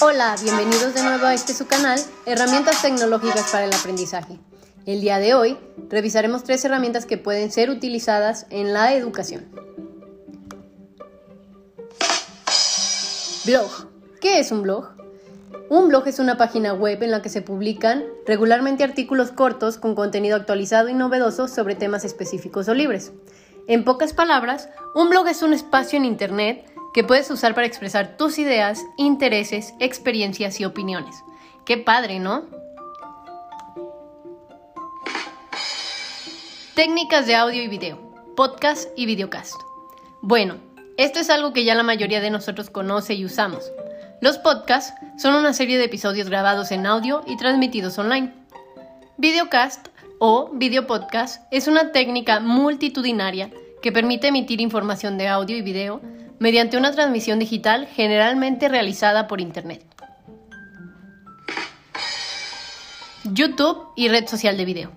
Hola, bienvenidos de nuevo a este su canal, Herramientas Tecnológicas para el Aprendizaje. El día de hoy revisaremos tres herramientas que pueden ser utilizadas en la educación. Blog. ¿Qué es un blog? Un blog es una página web en la que se publican regularmente artículos cortos con contenido actualizado y novedoso sobre temas específicos o libres. En pocas palabras, un blog es un espacio en Internet que puedes usar para expresar tus ideas, intereses, experiencias y opiniones. Qué padre, ¿no? Técnicas de audio y video, podcast y videocast. Bueno, esto es algo que ya la mayoría de nosotros conoce y usamos. Los podcasts son una serie de episodios grabados en audio y transmitidos online. Videocast o video podcast es una técnica multitudinaria que permite emitir información de audio y video mediante una transmisión digital generalmente realizada por Internet. YouTube y red social de video.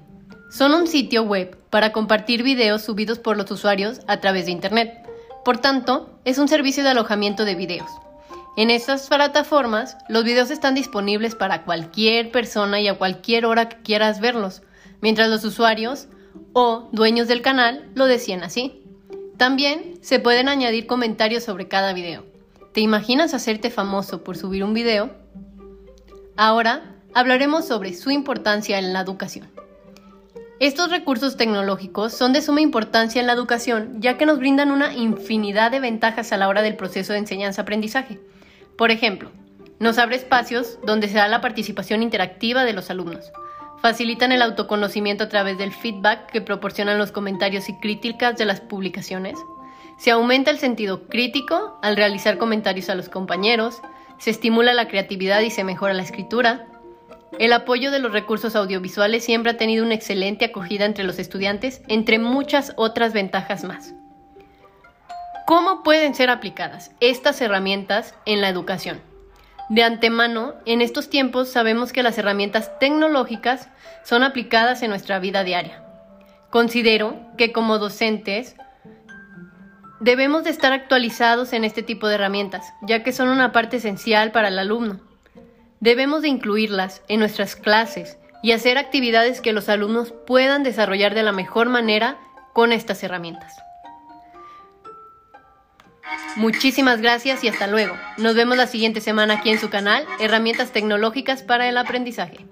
Son un sitio web para compartir videos subidos por los usuarios a través de Internet. Por tanto, es un servicio de alojamiento de videos. En estas plataformas, los videos están disponibles para cualquier persona y a cualquier hora que quieras verlos, mientras los usuarios o dueños del canal lo decían así. También se pueden añadir comentarios sobre cada video. ¿Te imaginas hacerte famoso por subir un video? Ahora hablaremos sobre su importancia en la educación. Estos recursos tecnológicos son de suma importancia en la educación ya que nos brindan una infinidad de ventajas a la hora del proceso de enseñanza-aprendizaje. Por ejemplo, nos abre espacios donde se da la participación interactiva de los alumnos, Facilitan el autoconocimiento a través del feedback que proporcionan los comentarios y críticas de las publicaciones. Se aumenta el sentido crítico al realizar comentarios a los compañeros. Se estimula la creatividad y se mejora la escritura. El apoyo de los recursos audiovisuales siempre ha tenido una excelente acogida entre los estudiantes, entre muchas otras ventajas más. ¿Cómo pueden ser aplicadas estas herramientas en la educación? De antemano, en estos tiempos sabemos que las herramientas tecnológicas son aplicadas en nuestra vida diaria. Considero que como docentes debemos de estar actualizados en este tipo de herramientas, ya que son una parte esencial para el alumno. Debemos de incluirlas en nuestras clases y hacer actividades que los alumnos puedan desarrollar de la mejor manera con estas herramientas. Muchísimas gracias y hasta luego. Nos vemos la siguiente semana aquí en su canal, Herramientas Tecnológicas para el Aprendizaje.